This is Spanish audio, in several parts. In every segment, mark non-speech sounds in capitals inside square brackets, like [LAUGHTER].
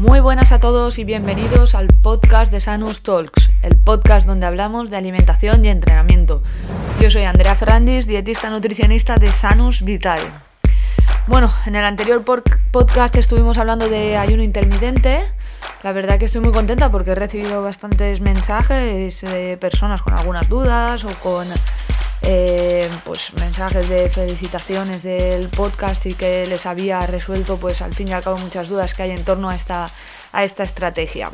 Muy buenas a todos y bienvenidos al podcast de Sanus Talks, el podcast donde hablamos de alimentación y entrenamiento. Yo soy Andrea Ferrandis, dietista nutricionista de Sanus Vital. Bueno, en el anterior podcast estuvimos hablando de ayuno intermitente. La verdad que estoy muy contenta porque he recibido bastantes mensajes de personas con algunas dudas o con eh, pues mensajes de felicitaciones del podcast y que les había resuelto pues al fin y al cabo muchas dudas que hay en torno a esta, a esta estrategia.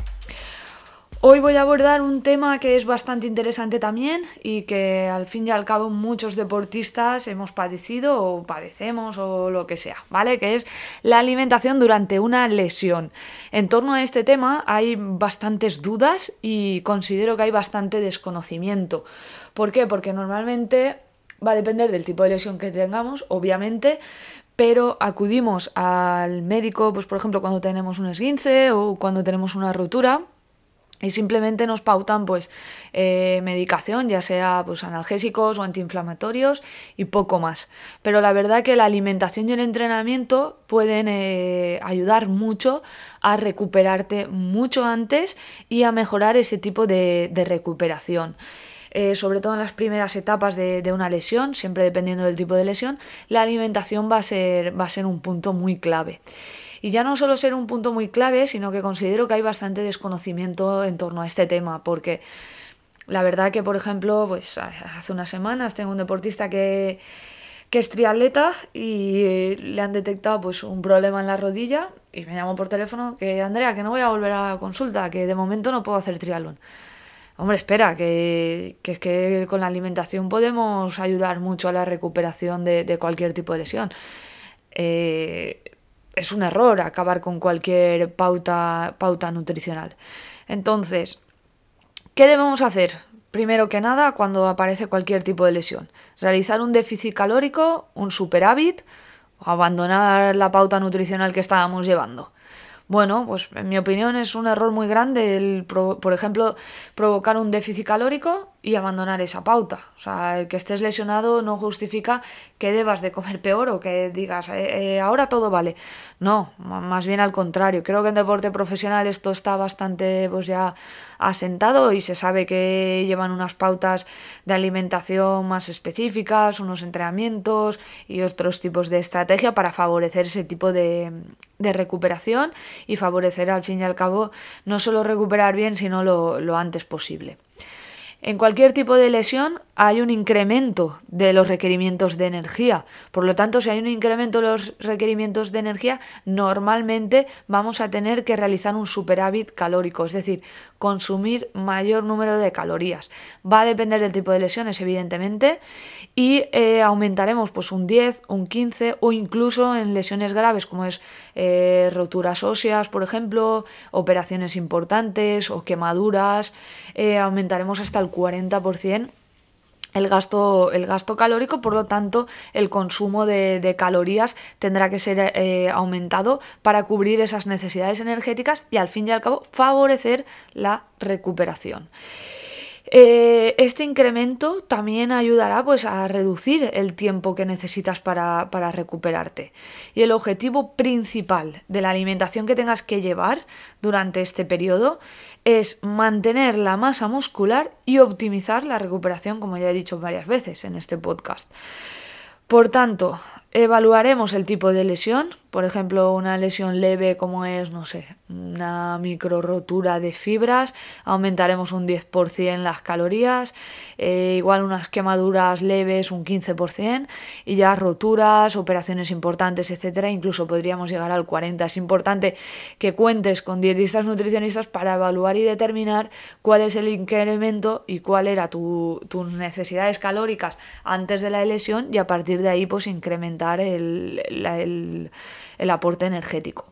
Hoy voy a abordar un tema que es bastante interesante también y que al fin y al cabo muchos deportistas hemos padecido o padecemos o lo que sea, ¿vale? Que es la alimentación durante una lesión. En torno a este tema hay bastantes dudas y considero que hay bastante desconocimiento. ¿Por qué? Porque normalmente va a depender del tipo de lesión que tengamos, obviamente, pero acudimos al médico, pues por ejemplo, cuando tenemos un esguince o cuando tenemos una rotura y simplemente nos pautan pues eh, medicación, ya sea pues analgésicos o antiinflamatorios y poco más. Pero la verdad que la alimentación y el entrenamiento pueden eh, ayudar mucho a recuperarte mucho antes y a mejorar ese tipo de recuperación. Eh, sobre todo en las primeras etapas de, una lesión, siempre dependiendo del tipo de lesión, la alimentación va a ser, va a ser un punto muy clave. Y ya no solo ser un punto muy clave, sino que considero que hay bastante desconocimiento en torno a este tema, porque la verdad que, por ejemplo, pues hace unas semanas tengo un deportista que, que es triatleta y le han detectado pues un problema en la rodilla y me llamó por teléfono que Andrea, que no voy a volver a consulta, que de momento no puedo hacer triatlón. Hombre, espera, que, que, que con la alimentación podemos ayudar mucho a la recuperación de, cualquier tipo de lesión. Eh, es un error acabar con cualquier pauta, pauta nutricional. Entonces, ¿qué debemos hacer? Primero que nada, cuando aparece cualquier tipo de lesión. Realizar un déficit calórico, un superávit o abandonar la pauta nutricional que estábamos llevando. Bueno, pues en mi opinión es un error muy grande el, por ejemplo, provocar un déficit calórico y abandonar esa pauta. O sea, que estés lesionado no justifica que debas de comer peor o que digas, eh, eh, ahora todo vale. No, más bien al contrario. Creo que en deporte profesional esto está bastante pues ya asentado y se sabe que llevan unas pautas de alimentación más específicas, unos entrenamientos y otros tipos de estrategia para favorecer ese tipo de, recuperación y favorecer al fin y al cabo no solo recuperar bien, sino lo antes posible. En cualquier tipo de lesión hay un incremento de los requerimientos de energía. Por lo tanto, si hay un incremento de los requerimientos de energía, normalmente vamos a tener que realizar un superávit calórico, es decir, consumir mayor número de calorías. Va a depender del tipo de lesiones, evidentemente, y eh, aumentaremos pues un 10, un 15 o incluso en lesiones graves como es eh, roturas óseas, por ejemplo, operaciones importantes o quemaduras, eh, aumentaremos hasta el 40% el gasto, el gasto calórico, por lo tanto el consumo de, calorías tendrá que ser eh, aumentado para cubrir esas necesidades energéticas y al fin y al cabo favorecer la recuperación. Eh, este incremento también ayudará pues, a reducir el tiempo que necesitas para, para, recuperarte. Y el objetivo principal de la alimentación que tengas que llevar durante este periodo es mantener la masa muscular y optimizar la recuperación, como ya he dicho varias veces en este podcast. Por tanto, evaluaremos el tipo de lesión, por ejemplo, una lesión leve como es, no sé, una micro rotura de fibras, aumentaremos un 10% las calorías, eh, igual unas quemaduras leves un 15% y ya roturas, operaciones importantes, etcétera, incluso podríamos llegar al 40. Es importante que cuentes con dietistas nutricionistas para evaluar y determinar cuál es el incremento y cuál era tu, tus necesidades calóricas antes de la lesión y a partir de ahí pues incrementar el, aporte energético.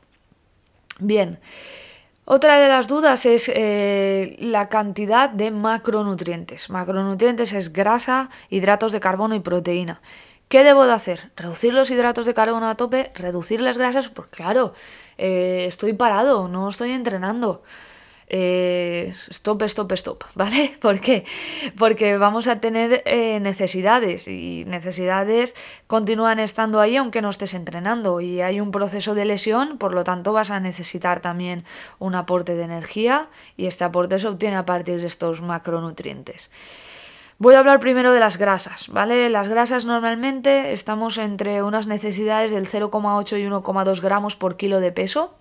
Bien. Otra de las dudas es eh, la cantidad de macronutrientes. Macronutrientes es grasa, hidratos de carbono y proteína. ¿Qué debo de hacer? ¿Reducir los hidratos de carbono a tope? ¿Reducir las grasas? Pues claro, eh, estoy parado, no estoy entrenando. Eh, stop, stop, stop, ¿vale? [LAUGHS] ¿Por qué? Porque vamos a tener eh, necesidades y necesidades continúan estando ahí aunque no estés entrenando y hay un proceso de lesión, por lo tanto vas a necesitar también un aporte de energía y este aporte se obtiene a partir de estos macronutrientes. Voy a hablar primero de las grasas, ¿vale? Las grasas normalmente estamos entre unas necesidades del 0,8 y 1,2 gramos por kilo de peso.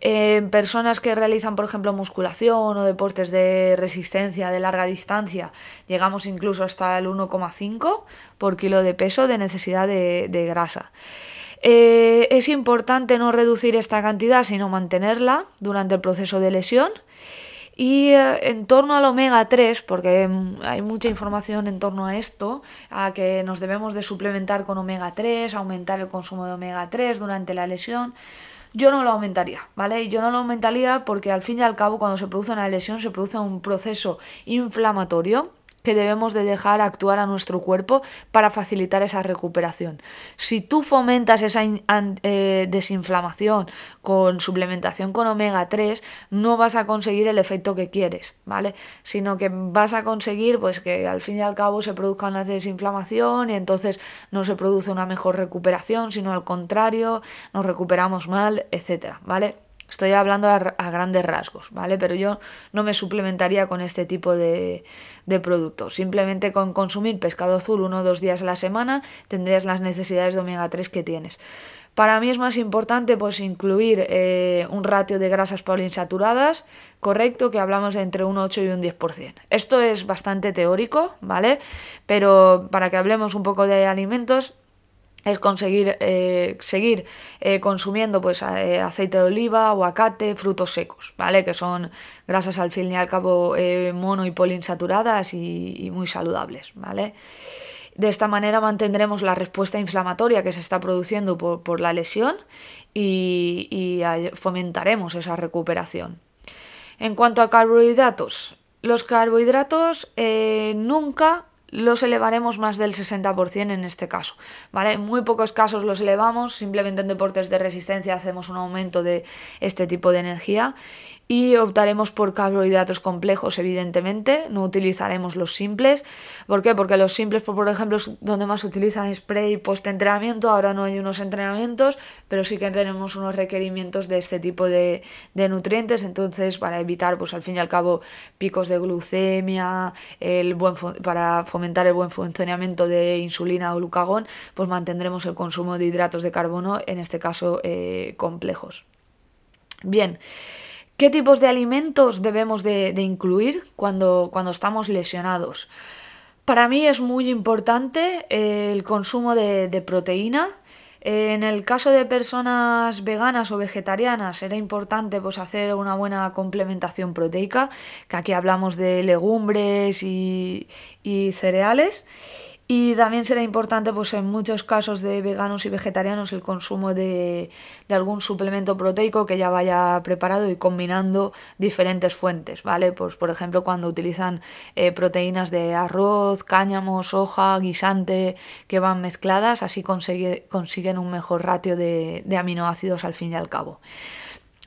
En personas que realizan, por ejemplo, musculación o deportes de resistencia de larga distancia, llegamos incluso hasta el 1,5 por kilo de peso de necesidad de, grasa. Eh, es importante no reducir esta cantidad, sino mantenerla durante el proceso de lesión. Y eh, en torno al omega 3, porque hay mucha información en torno a esto, a que nos debemos de suplementar con omega 3, aumentar el consumo de omega 3 durante la lesión, yo no lo aumentaría, ¿vale? Yo no lo aumentaría porque al fin y al cabo cuando se produce una lesión se produce un proceso inflamatorio que debemos de dejar actuar a nuestro cuerpo para facilitar esa recuperación. Si tú fomentas esa eh, desinflamación con suplementación con omega 3, no vas a conseguir el efecto que quieres, ¿vale? Sino que vas a conseguir pues que al fin y al cabo se produzca una desinflamación y entonces no se produce una mejor recuperación, sino al contrario, nos recuperamos mal, etcétera, ¿vale? Estoy hablando a, grandes rasgos, ¿vale? Pero yo no me suplementaría con este tipo de, productos. Simplemente con consumir pescado azul uno o dos días a la semana tendrías las necesidades de omega 3 que tienes. Para mí es más importante pues incluir eh, un ratio de grasas poliinsaturadas correcto que hablamos de entre un 8 y un 10%. Esto es bastante teórico, ¿vale? Pero para que hablemos un poco de alimentos, es conseguir eh, seguir eh, consumiendo pues eh, aceite de oliva, aguacate, frutos secos, ¿vale? Que son grasas al fin y al cabo mono y poliinsaturadas y, y, muy saludables, ¿vale? De esta manera mantendremos la respuesta inflamatoria que se está produciendo por, la lesión y, y fomentaremos esa recuperación. En cuanto a carbohidratos, los carbohidratos nunca los elevaremos más del 60% en este caso, ¿vale? En muy pocos casos los elevamos, simplemente en deportes de resistencia hacemos un aumento de este tipo de energía y optaremos por carbohidratos complejos, evidentemente, no utilizaremos los simples. ¿Por qué? Porque los simples, por ejemplo, es donde más se utilizan spray post-entrenamiento, ahora no hay unos entrenamientos, pero sí que tenemos unos requerimientos de este tipo de, nutrientes, entonces para evitar, pues al fin y al cabo, picos de glucemia, el buen para fomentar el buen funcionamiento de insulina o glucagón, pues mantendremos el consumo de hidratos de carbono, en este caso eh, complejos. Bien. ¿Qué tipos de alimentos debemos de, incluir cuando, cuando, estamos lesionados? Para mí es muy importante eh, el consumo de, proteína. En el caso de personas veganas o vegetarianas era importante pues, hacer una buena complementación proteica, que aquí hablamos de legumbres y cereales. Y también será importante, pues en muchos casos de veganos y vegetarianos, el consumo de, algún suplemento proteico que ya vaya preparado y combinando diferentes fuentes, ¿vale? Pues por ejemplo, cuando utilizan eh, proteínas de arroz, cáñamo, soja, guisante, que van mezcladas, así consiguen un mejor ratio de aminoácidos al fin y al cabo.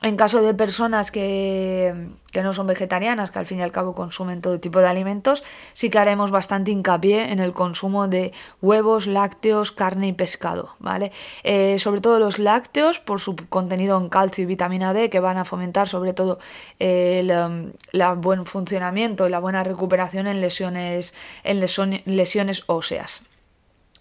En caso de personas que, no son vegetarianas, que al fin y al cabo consumen todo tipo de alimentos, sí que haremos bastante hincapié en el consumo de huevos, lácteos, carne y pescado, ¿vale? Eh, sobre todo los lácteos por su contenido en calcio y vitamina D que van a fomentar sobre todo el, um, buen funcionamiento y la buena recuperación en lesiones, en lesiones óseas.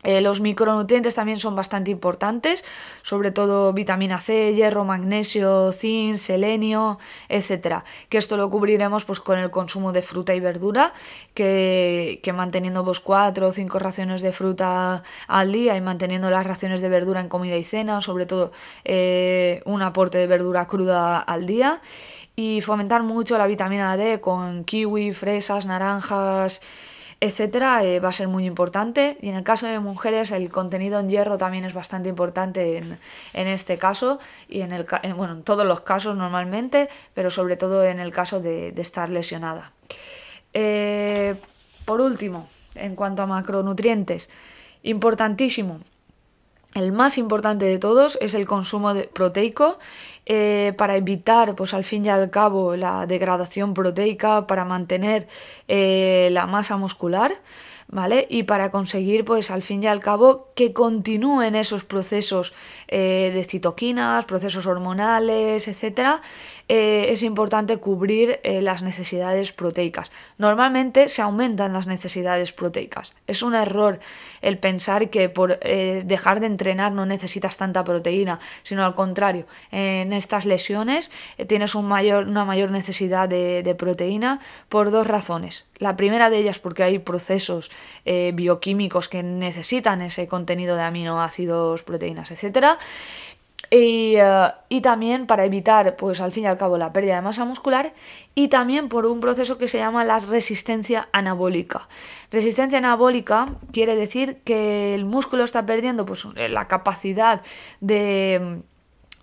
Eh, los micronutrientes también son bastante importantes, sobre todo vitamina C, hierro, magnesio, zinc, selenio, etcétera. Que esto lo cubriremos pues, con el consumo de fruta y verdura, que, manteniendo pues, cuatro o cinco raciones de fruta al día y manteniendo las raciones de verdura en comida y cena, sobre todo eh, un aporte de verdura cruda al día. Y fomentar mucho la vitamina D con kiwi, fresas, naranjas etcétera, eh, va a ser muy importante. Y en el caso de mujeres, el contenido en hierro también es bastante importante en, este caso y en, el, bueno, en todos los casos normalmente, pero sobre todo en el caso de, estar lesionada. Eh, por último, en cuanto a macronutrientes, importantísimo, el más importante de todos es el consumo de proteico eh, para evitar, pues al fin y al cabo, la degradación proteica, para mantener eh, la masa muscular. ¿Vale? Y para conseguir, pues al fin y al cabo, que continúen esos procesos eh, de citoquinas, procesos hormonales, etcétera, eh, es importante cubrir eh, las necesidades proteicas. Normalmente se aumentan las necesidades proteicas. Es un error el pensar que por dejar de entrenar no necesitas tanta proteína, sino al contrario, en estas lesiones tienes una mayor necesidad de proteína por dos razones. La primera de ellas porque hay procesos eh, bioquímicos que necesitan ese contenido de aminoácidos, proteínas, etc. Eh, y, también para evitar, pues al fin y al cabo, la pérdida de masa muscular y también por un proceso que se llama la resistencia anabólica. Resistencia anabólica quiere decir que el músculo está perdiendo pues, la capacidad de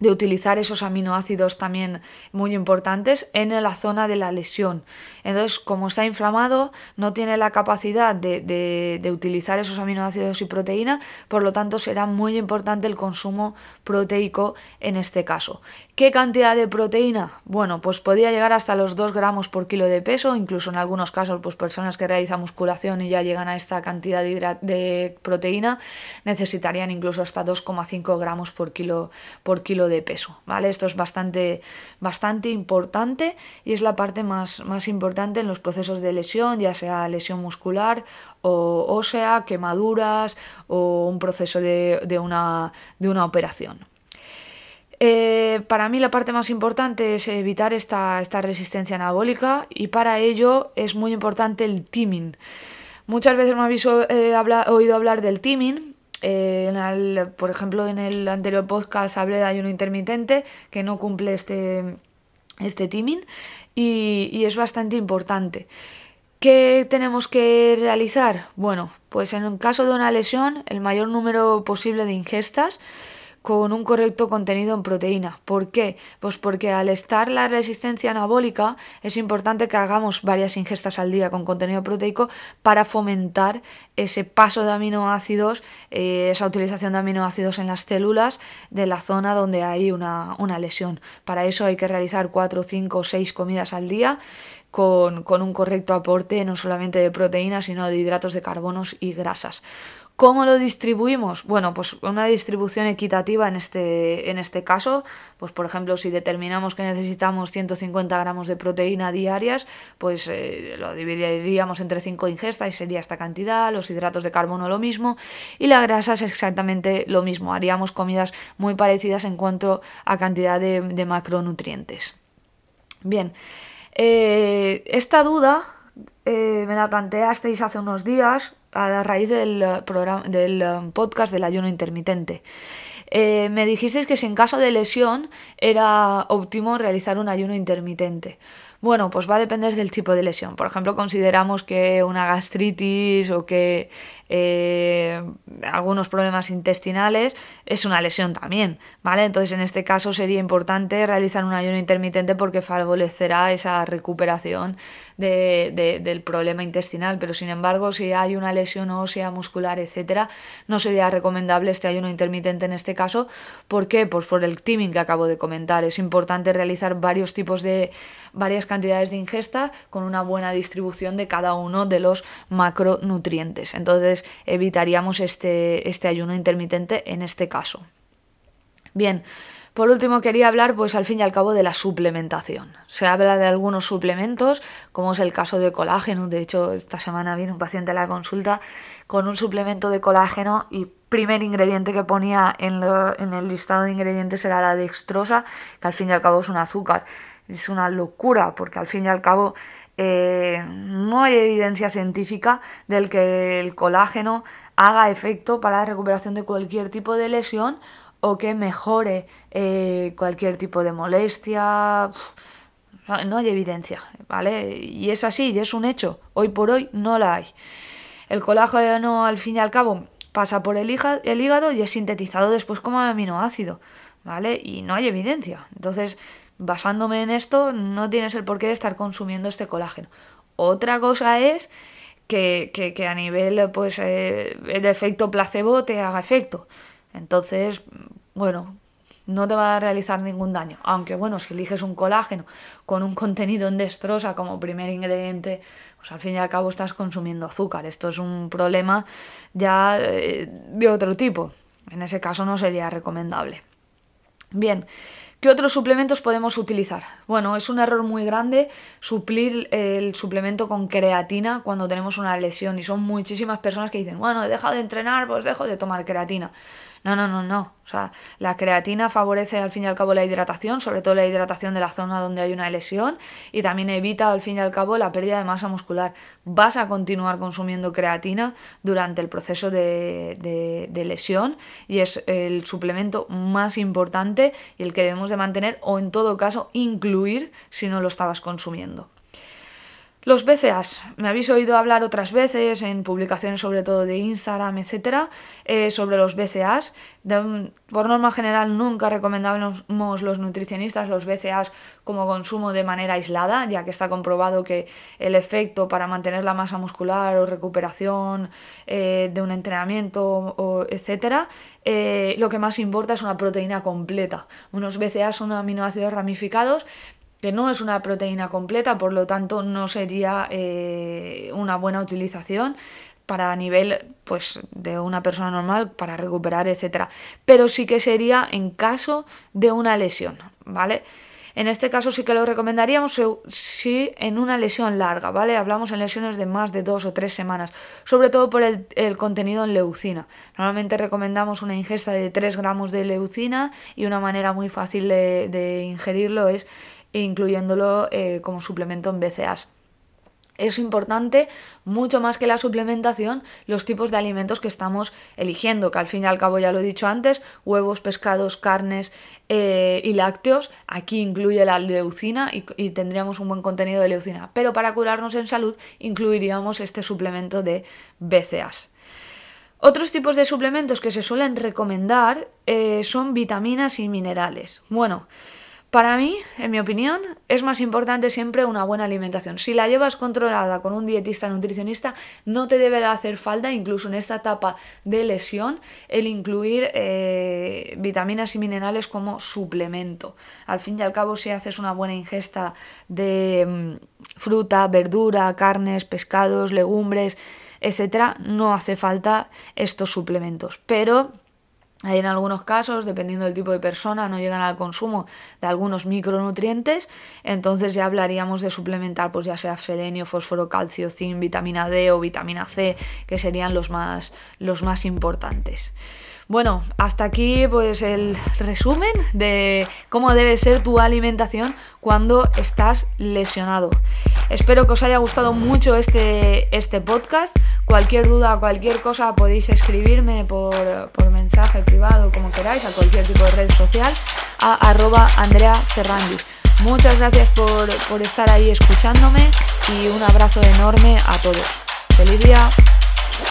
de utilizar esos aminoácidos también muy importantes en la zona de la lesión. Entonces, como está inflamado, no tiene la capacidad de, utilizar esos aminoácidos y proteína, por lo tanto será muy importante el consumo proteico en este caso. ¿Qué cantidad de proteína? Bueno, pues podría llegar hasta los 2 gramos por kilo de peso, incluso en algunos casos, pues personas que realizan musculación y ya llegan a esta cantidad de, de proteína, necesitarían incluso hasta 2,5 gramos por kilo, por kilo de peso, ¿vale? Esto es bastante, bastante importante y es la parte más, más importante en los procesos de lesión, ya sea lesión muscular o ósea, quemaduras o un proceso de, una, de una operación. Eh, para mí la parte más importante es evitar esta, esta resistencia anabólica y para ello es muy importante el teaming. Muchas veces me habéis eh, oído hablar del teaming, eh, por ejemplo, en el anterior podcast hablé de ayuno intermitente que no cumple este, este timing y, es bastante importante. ¿Qué tenemos que realizar? Bueno, pues en el caso de una lesión, el mayor número posible de ingestas con un correcto contenido en proteína. ¿Por qué? Pues porque al estar la resistencia anabólica es importante que hagamos varias ingestas al día con contenido proteico para fomentar ese paso de aminoácidos, eh, esa utilización de aminoácidos en las células de la zona donde hay una, una lesión. Para eso hay que realizar 4, 5, 6 comidas al día con, con un correcto aporte no solamente de proteínas, sino de hidratos de carbonos y grasas. ¿Cómo lo distribuimos? Bueno, pues una distribución equitativa en este, en este caso, pues por ejemplo, si determinamos que necesitamos 150 gramos de proteína diarias, pues eh, lo dividiríamos entre 5 ingestas y sería esta cantidad, los hidratos de carbono lo mismo y la grasa es exactamente lo mismo, haríamos comidas muy parecidas en cuanto a cantidad de, macronutrientes. Bien, eh, esta duda eh, me la planteasteis hace unos días a raíz del, eh, programa, del eh, podcast del ayuno intermitente. Eh, me dijisteis que si en caso de lesión era óptimo realizar un ayuno intermitente. Bueno, pues va a depender del tipo de lesión. Por ejemplo, consideramos que una gastritis o que eh, algunos problemas intestinales es una lesión también, ¿vale? Entonces, en este caso sería importante realizar un ayuno intermitente porque favorecerá esa recuperación del problema intestinal. Pero, sin embargo, si hay una lesión ósea, muscular, etcétera, no sería recomendable este ayuno intermitente en este caso. ¿Por qué? Pues por el timing que acabo de comentar. Es importante realizar varios tipos de varias cantidades de ingesta con una buena distribución de cada uno de los macronutrientes. Entonces evitaríamos este, este ayuno intermitente en este caso. Bien, por último quería hablar pues al fin y al cabo de la suplementación. Se habla de algunos suplementos, como es el caso de colágeno. De hecho, esta semana viene un paciente a la consulta con un suplemento de colágeno y primer ingrediente que ponía en, en el listado de ingredientes era la dextrosa, que al fin y al cabo es un azúcar es una locura porque al fin y al cabo eh, no hay evidencia científica del que el colágeno haga efecto para la recuperación de cualquier tipo de lesión o que mejore eh, cualquier tipo de molestia. No hay evidencia, ¿vale? Y es así, y es un hecho. Hoy por hoy no la hay. El colágeno, al fin y al cabo, pasa por el hígado y es sintetizado después como aminoácido, ¿vale? Y no hay evidencia. Entonces, basándome en esto, no tienes el porqué de estar consumiendo este colágeno. Otra cosa es que, a nivel pues, eh, de efecto placebo te haga efecto. Entonces, bueno, no te va a realizar ningún daño. Aunque bueno, si eliges un colágeno con un contenido en destrosa como primer ingrediente, pues al fin y al cabo estás consumiendo azúcar. Esto es un problema ya eh, de otro tipo. En ese caso no sería recomendable. Bien, ¿Qué otros suplementos podemos utilizar? Bueno, es un error muy grande suplir el suplemento con creatina cuando tenemos una lesión y son muchísimas personas que dicen, bueno, he dejado de entrenar, pues dejo de tomar creatina. No, no, no, no. O sea, la creatina favorece al fin y al cabo la hidratación, sobre todo la hidratación de la zona donde hay una lesión y también evita al fin y al cabo la pérdida de masa muscular. Vas a continuar consumiendo creatina durante el proceso de, de lesión y es el suplemento más importante y el que debemos de mantener o en todo caso incluir si no lo estabas consumiendo. Los BCAs, me habéis oído hablar otras veces en publicaciones sobre todo de Instagram, etcétera, eh, sobre los BCAs. por norma general nunca recomendamos los nutricionistas los BCAs como consumo de manera aislada, ya que está comprobado que el efecto para mantener la masa muscular o recuperación eh, de un entrenamiento, o, etcétera, eh, lo que más importa es una proteína completa. Unos BCAs son aminoácidos ramificados que no es una proteína completa, por lo tanto no sería eh, una buena utilización para nivel pues de una persona normal para recuperar, etcétera. Pero sí que sería en caso de una lesión, ¿vale? En este caso sí que lo recomendaríamos si en una lesión larga, ¿vale? Hablamos en lesiones de más de dos o tres semanas, sobre todo por el, contenido en leucina. Normalmente recomendamos una ingesta de 3 gramos de leucina y una manera muy fácil de, de ingerirlo es incluyéndolo eh, como suplemento en BCAAs. Es importante, mucho más que la suplementación, los tipos de alimentos que estamos eligiendo, que al fin y al cabo ya lo he dicho antes, huevos, pescados, carnes eh, y lácteos. Aquí incluye la leucina y, y, tendríamos un buen contenido de leucina. Pero para curarnos en salud incluiríamos este suplemento de BCAAs. Otros tipos de suplementos que se suelen recomendar eh, son vitaminas y minerales. Bueno, para mí, en mi opinión, es más importante siempre una buena alimentación. Si la llevas controlada con un dietista nutricionista, no te debe de hacer falta, incluso en esta etapa de lesión, el incluir eh, vitaminas y minerales como suplemento. Al fin y al cabo, si haces una buena ingesta de mm, fruta, verdura, carnes, pescados, legumbres, etcétera, no hace falta estos suplementos. Pero hay en algunos casos, dependiendo del tipo de persona, no llegan al consumo de algunos micronutrientes, entonces ya hablaríamos de suplementar, pues ya sea selenio, fósforo, calcio, zinc, vitamina D o vitamina C, que serían los más, los más importantes. Bueno, hasta aquí pues el resumen de cómo debe ser tu alimentación cuando estás lesionado. Espero que os haya gustado mucho este, este podcast. Cualquier duda, cualquier cosa podéis escribirme por, mensaje privado, como queráis, a cualquier tipo de red social, a arroba Andrea Muchas gracias por, por estar ahí escuchándome y un abrazo enorme a todos. ¡Feliz día!